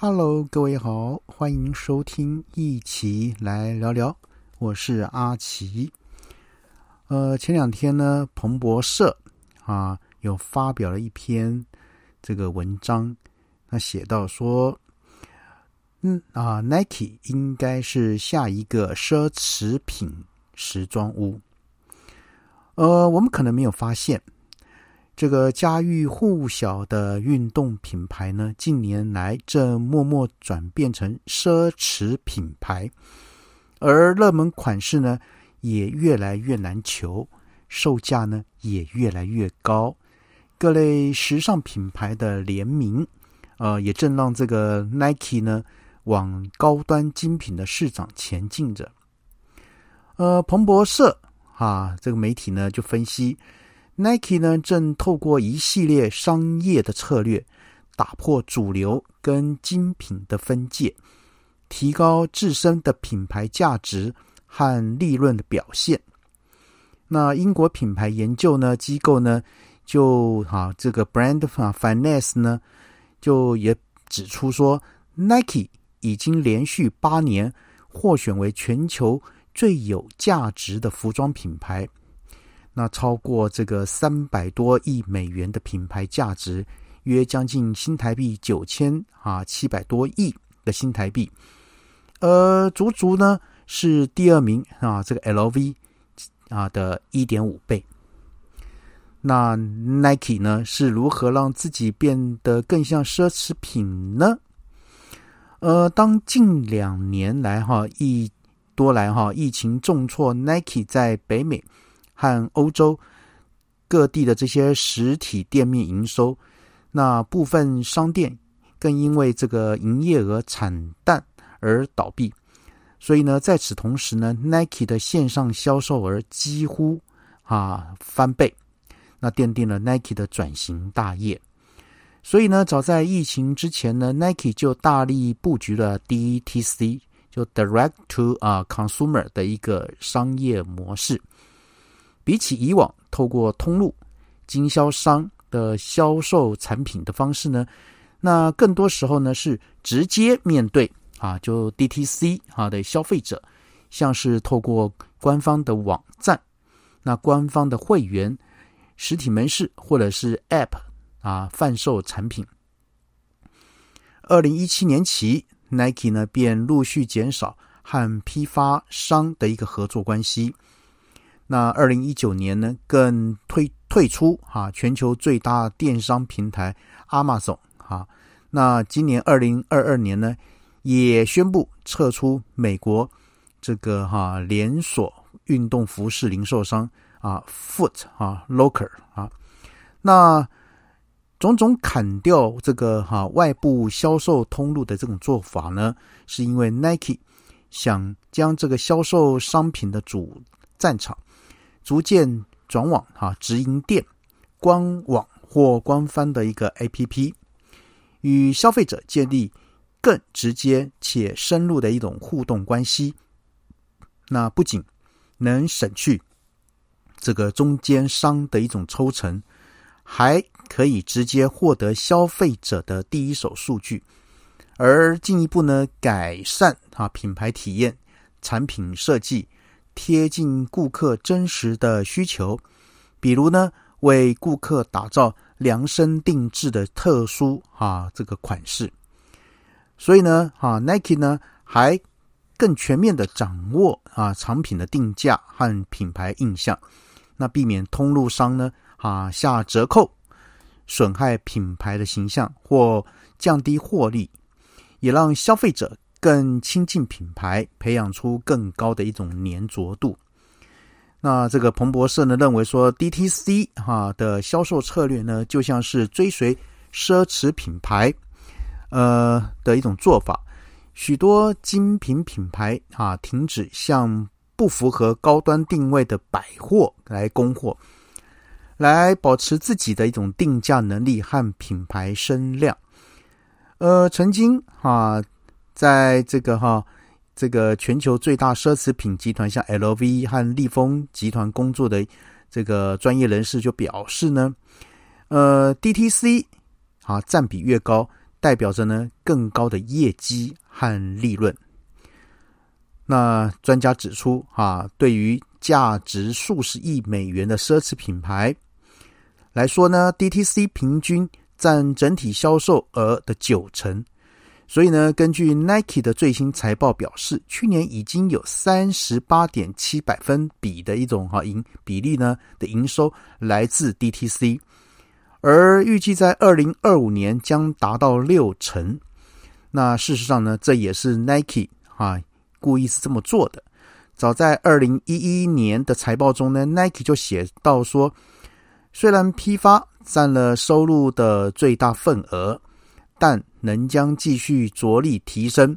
Hello，各位好，欢迎收听一起来聊聊，我是阿奇。呃，前两天呢，彭博社啊有发表了一篇这个文章，那写到说，嗯啊，Nike 应该是下一个奢侈品时装屋。呃，我们可能没有发现。这个家喻户晓的运动品牌呢，近年来正默默转变成奢侈品牌，而热门款式呢也越来越难求，售价呢也越来越高。各类时尚品牌的联名，呃，也正让这个 Nike 呢往高端精品的市场前进着。呃，彭博社啊，这个媒体呢就分析。Nike 呢，正透过一系列商业的策略，打破主流跟精品的分界，提高自身的品牌价值和利润的表现。那英国品牌研究呢机构呢，就哈这个 Brand Finance 呢，就也指出说，Nike 已经连续八年获选为全球最有价值的服装品牌。那超过这个三百多亿美元的品牌价值，约将近新台币九千啊七百多亿的新台币，呃，足足呢是第二名啊，这个 LV 啊的一点五倍。那 Nike 呢是如何让自己变得更像奢侈品呢？呃，当近两年来哈一多来哈疫情重挫，Nike 在北美。和欧洲各地的这些实体店面营收，那部分商店更因为这个营业额惨淡而倒闭。所以呢，在此同时呢，Nike 的线上销售额几乎啊翻倍，那奠定了 Nike 的转型大业。所以呢，早在疫情之前呢，Nike 就大力布局了 DTC，就 Direct to 啊 Consumer 的一个商业模式。比起以往透过通路经销商的销售产品的方式呢，那更多时候呢是直接面对啊，就 DTC 啊的消费者，像是透过官方的网站、那官方的会员、实体门市或者是 App 啊贩售产品。二零一七年起，Nike 呢便陆续减少和批发商的一个合作关系。那二零一九年呢，更退退出哈全球最大电商平台 Amazon 哈。那今年二零二二年呢，也宣布撤出美国这个哈连锁运动服饰零售商啊 Foot 啊 Locker 啊。那种种砍掉这个哈外部销售通路的这种做法呢，是因为 Nike 想将这个销售商品的主战场。逐渐转往哈直营店、官网或官方的一个 APP，与消费者建立更直接且深入的一种互动关系。那不仅能省去这个中间商的一种抽成，还可以直接获得消费者的第一手数据，而进一步呢改善啊品牌体验、产品设计。贴近顾客真实的需求，比如呢，为顾客打造量身定制的特殊啊这个款式。所以呢，啊 Nike 呢还更全面的掌握啊产品的定价和品牌印象，那避免通路商呢啊下折扣，损害品牌的形象或降低获利，也让消费者。更亲近品牌，培养出更高的一种粘着度。那这个彭博社呢认为说，DTC 哈的销售策略呢，就像是追随奢侈品牌呃的一种做法。许多精品品牌啊，停止向不符合高端定位的百货来供货，来保持自己的一种定价能力和品牌声量。呃，曾经啊。在这个哈，这个全球最大奢侈品集团像 LV 和利丰集团工作的这个专业人士就表示呢，呃，DTC 啊占比越高代表着呢更高的业绩和利润。那专家指出，啊，对于价值数十亿美元的奢侈品牌来说呢，DTC 平均占整体销售额的九成。所以呢，根据 Nike 的最新财报表示，去年已经有三十八点七百分比的一种哈营比例呢的营收来自 DTC，而预计在二零二五年将达到六成。那事实上呢，这也是 Nike 啊故意是这么做的。早在二零一一年的财报中呢，Nike 就写到说，虽然批发占了收入的最大份额。但能将继续着力提升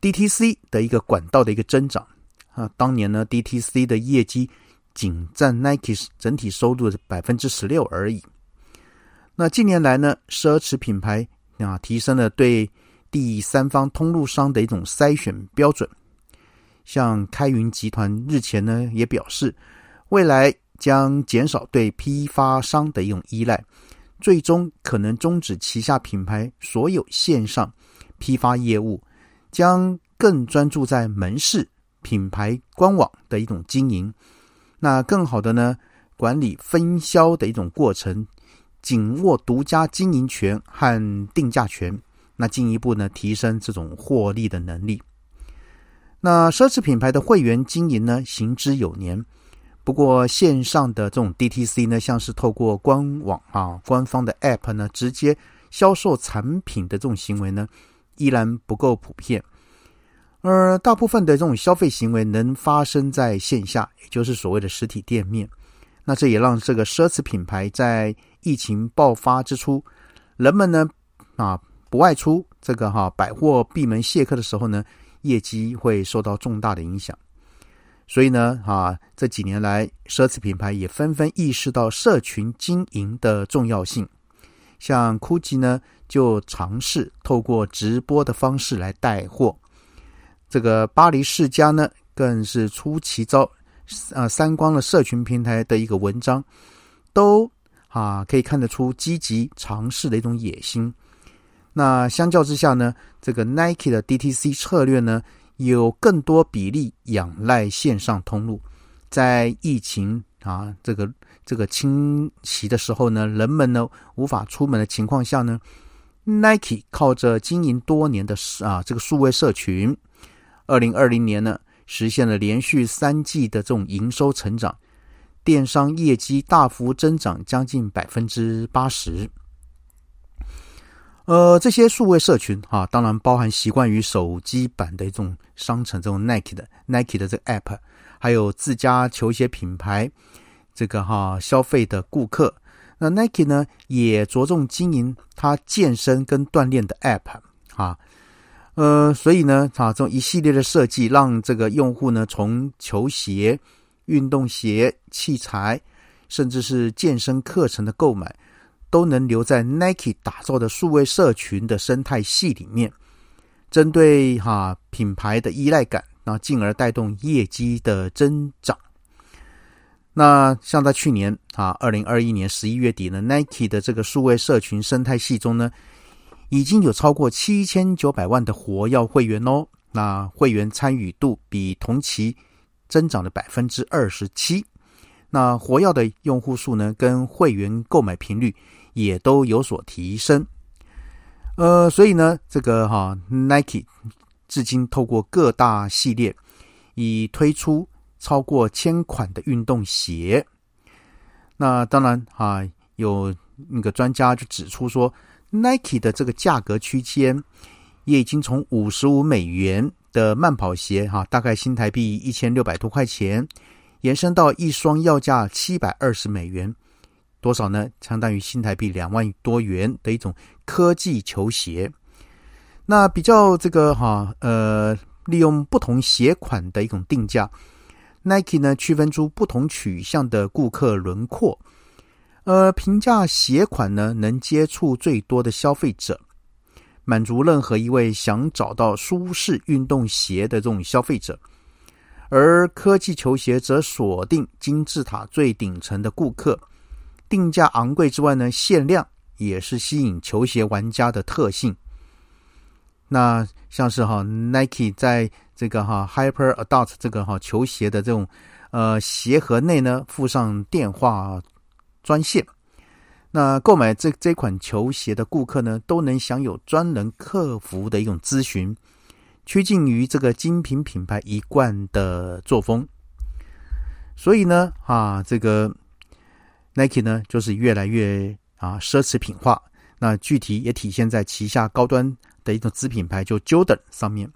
DTC 的一个管道的一个增长啊。当年呢，DTC 的业绩仅占 Nike 整体收入的百分之十六而已。那近年来呢，奢侈品牌啊提升了对第三方通路商的一种筛选标准。像开云集团日前呢也表示，未来将减少对批发商的一种依赖。最终可能终止旗下品牌所有线上批发业务，将更专注在门市品牌官网的一种经营。那更好的呢，管理分销的一种过程，紧握独家经营权和定价权，那进一步呢提升这种获利的能力。那奢侈品牌的会员经营呢，行之有年。不过线上的这种 DTC 呢，像是透过官网啊、官方的 App 呢，直接销售产品的这种行为呢，依然不够普遍。而大部分的这种消费行为能发生在线下，也就是所谓的实体店面。那这也让这个奢侈品牌在疫情爆发之初，人们呢啊不外出，这个哈百货闭门谢客的时候呢，业绩会受到重大的影响。所以呢，啊，这几年来，奢侈品牌也纷纷意识到社群经营的重要性。像 GUCCI 呢，就尝试透过直播的方式来带货。这个巴黎世家呢，更是出奇招，呃，三光了社群平台的一个文章，都啊可以看得出积极尝试的一种野心。那相较之下呢，这个 Nike 的 DTC 策略呢？有更多比例仰赖线上通路，在疫情啊这个这个侵袭的时候呢，人们呢无法出门的情况下呢，Nike 靠着经营多年的啊这个数位社群，二零二零年呢实现了连续三季的这种营收成长，电商业绩大幅增长将近百分之八十。呃，这些数位社群啊，当然包含习惯于手机版的一种商城，这种 Nike 的 Nike 的这个 App，还有自家球鞋品牌这个哈消费的顾客。那 Nike 呢，也着重经营它健身跟锻炼的 App 啊。呃，所以呢，啊，这种一系列的设计，让这个用户呢，从球鞋、运动鞋、器材，甚至是健身课程的购买。都能留在 Nike 打造的数位社群的生态系里面，针对哈品牌的依赖感，那进而带动业绩的增长。那像在去年啊，二零二一年十一月底呢，Nike 的这个数位社群生态系中呢，已经有超过七千九百万的活跃会员哦。那会员参与度比同期增长了百分之二十七。那活跃的用户数呢，跟会员购买频率。也都有所提升，呃，所以呢，这个哈 Nike 至今透过各大系列，已推出超过千款的运动鞋。那当然哈，有那个专家就指出说，Nike 的这个价格区间也已经从五十五美元的慢跑鞋哈，大概新台币一千六百多块钱，延伸到一双要价七百二十美元。多少呢？相当于新台币两万多元的一种科技球鞋。那比较这个哈呃，利用不同鞋款的一种定价，Nike 呢区分出不同取向的顾客轮廓。呃，平价鞋款呢能接触最多的消费者，满足任何一位想找到舒适运动鞋的这种消费者。而科技球鞋则锁定金字塔最顶层的顾客。定价昂贵之外呢，限量也是吸引球鞋玩家的特性。那像是哈 Nike 在这个哈 Hyper Adult 这个哈球鞋的这种呃鞋盒内呢，附上电话专线。那购买这这款球鞋的顾客呢，都能享有专人客服的一种咨询，趋近于这个精品品牌一贯的作风。所以呢，啊，这个 Nike 呢，就是越来越啊奢侈品化。那具体也体现在旗下高端的一种子品牌，就 Jordan 上面。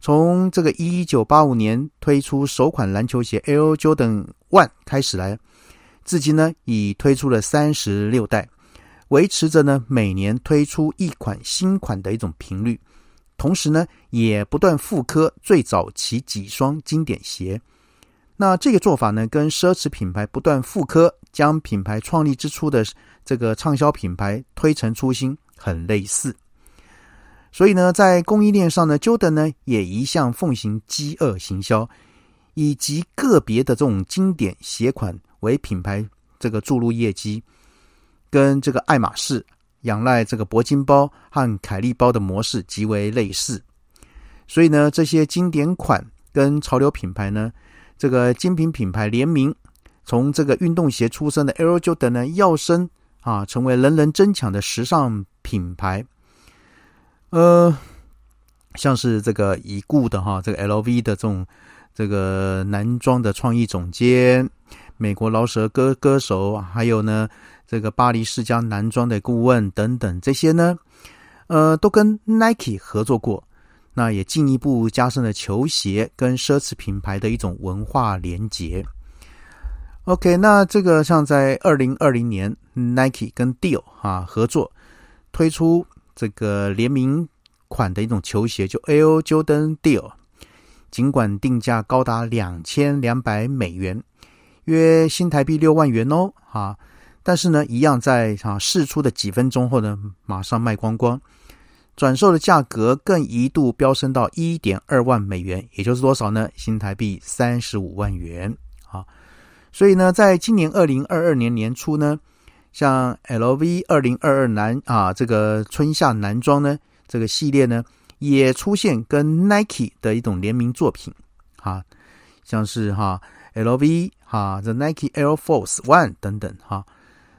从这个一九八五年推出首款篮球鞋 Air Jordan One 开始来，至今呢已推出了三十六代，维持着呢每年推出一款新款的一种频率。同时呢，也不断复刻最早期几双经典鞋。那这个做法呢，跟奢侈品牌不断复刻，将品牌创立之初的这个畅销品牌推陈出新很类似。所以呢，在供应链上呢，Jordan 呢也一向奉行饥饿行销，以及个别的这种经典鞋款为品牌这个注入业绩，跟这个爱马仕仰赖这个铂金包和凯利包的模式极为类似。所以呢，这些经典款跟潮流品牌呢。这个精品品牌联名，从这个运动鞋出身的 Air Jordan 呢，跃升啊，成为人人争抢的时尚品牌。呃，像是这个已故的哈，这个 LV 的这种这个男装的创意总监，美国饶舌歌歌手，还有呢这个巴黎世家男装的顾问等等，这些呢，呃，都跟 Nike 合作过。那也进一步加深了球鞋跟奢侈品牌的一种文化连结。OK，那这个像在二零二零年，Nike 跟 Dior 啊合作推出这个联名款的一种球鞋，就 Air Jordan Dior，尽管定价高达两千两百美元，约新台币六万元哦，啊，但是呢，一样在啊试出的几分钟后呢，马上卖光光。转售的价格更一度飙升到一点二万美元，也就是多少呢？新台币三十五万元啊！所以呢，在今年二零二二年年初呢，像 LV 二零二二男啊这个春夏男装呢这个系列呢，也出现跟 Nike 的一种联名作品啊，像是哈 LV 哈 The Nike Air Force One 等等哈。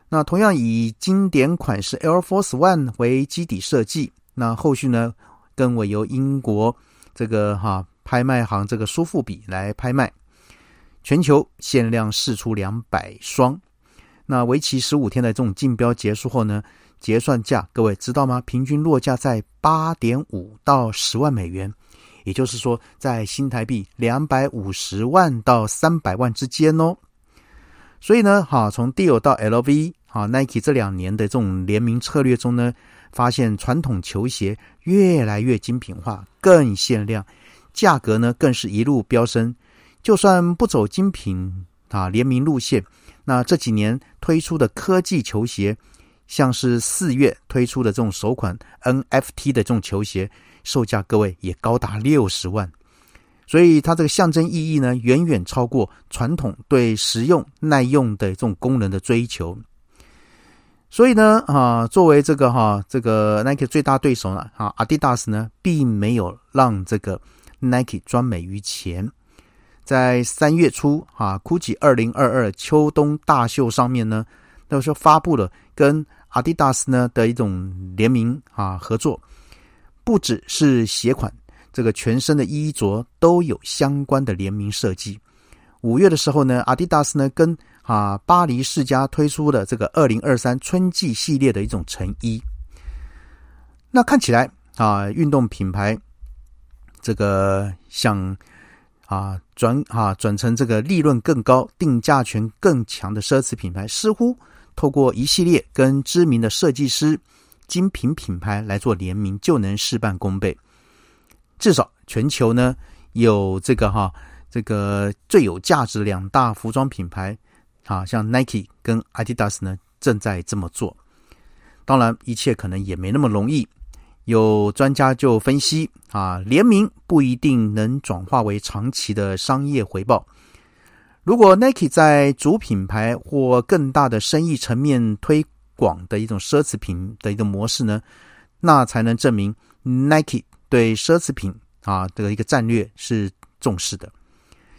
那同样以经典款式 Air Force One 为基底设计。那后续呢，更委由英国这个哈拍卖行这个苏富比来拍卖，全球限量试出两百双。那为期十五天的这种竞标结束后呢，结算价各位知道吗？平均落价在八点五到十万美元，也就是说在新台币两百五十万到三百万之间哦。所以呢，哈从 Dior 到 LV 哈 Nike 这两年的这种联名策略中呢。发现传统球鞋越来越精品化，更限量，价格呢更是一路飙升。就算不走精品啊联名路线，那这几年推出的科技球鞋，像是四月推出的这种首款 NFT 的这种球鞋，售价各位也高达六十万。所以它这个象征意义呢，远远超过传统对实用耐用的这种功能的追求。所以呢，啊，作为这个哈，这个 Nike 最大对手呢，啊，Adidas 呢，并没有让这个 Nike 专美于前。在三月初，啊，GUCCI 二零二二秋冬大秀上面呢，那时候发布了跟 Adidas 呢的一种联名啊合作，不只是鞋款，这个全身的衣着都有相关的联名设计。五月的时候呢，Adidas 呢跟啊，巴黎世家推出的这个二零二三春季系列的一种成衣，那看起来啊，运动品牌这个想啊转啊转成这个利润更高、定价权更强的奢侈品牌，似乎透过一系列跟知名的设计师、精品品牌来做联名，就能事半功倍。至少全球呢有这个哈这个最有价值两大服装品牌。啊，像 Nike 跟 Adidas 呢，正在这么做。当然，一切可能也没那么容易。有专家就分析啊，联名不一定能转化为长期的商业回报。如果 Nike 在主品牌或更大的生意层面推广的一种奢侈品的一个模式呢，那才能证明 Nike 对奢侈品啊这个一个战略是重视的。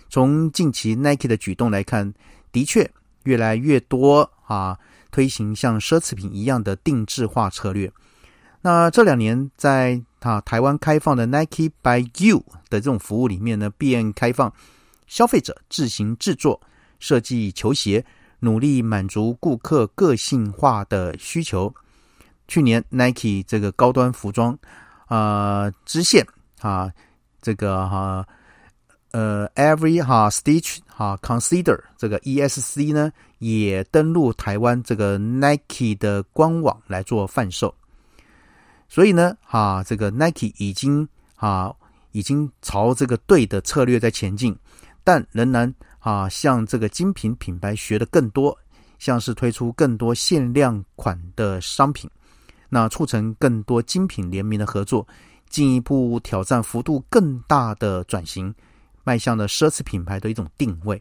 从近期 Nike 的举动来看，的确越来越多啊推行像奢侈品一样的定制化策略。那这两年在啊台湾开放的 Nike by You 的这种服务里面呢，便开放消费者自行制作、设计球鞋，努力满足顾客个性化的需求。去年 Nike 这个高端服装啊支线啊这个哈呃 Every 哈 Stitch 哈 Consider 这个 ESC 呢也登陆台湾这个 Nike 的官网来做贩售。所以呢，哈，这个 Nike 已经啊，已经朝这个对的策略在前进，但仍然啊，向这个精品品牌学的更多，像是推出更多限量款的商品，那促成更多精品联名的合作，进一步挑战幅度更大的转型，迈向了奢侈品牌的一种定位。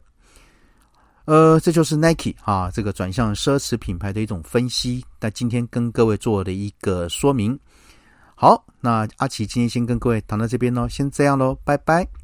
呃，这就是 Nike 啊，这个转向奢侈品牌的一种分析。那今天跟各位做的一个说明。好，那阿奇今天先跟各位谈到这边喽，先这样喽，拜拜。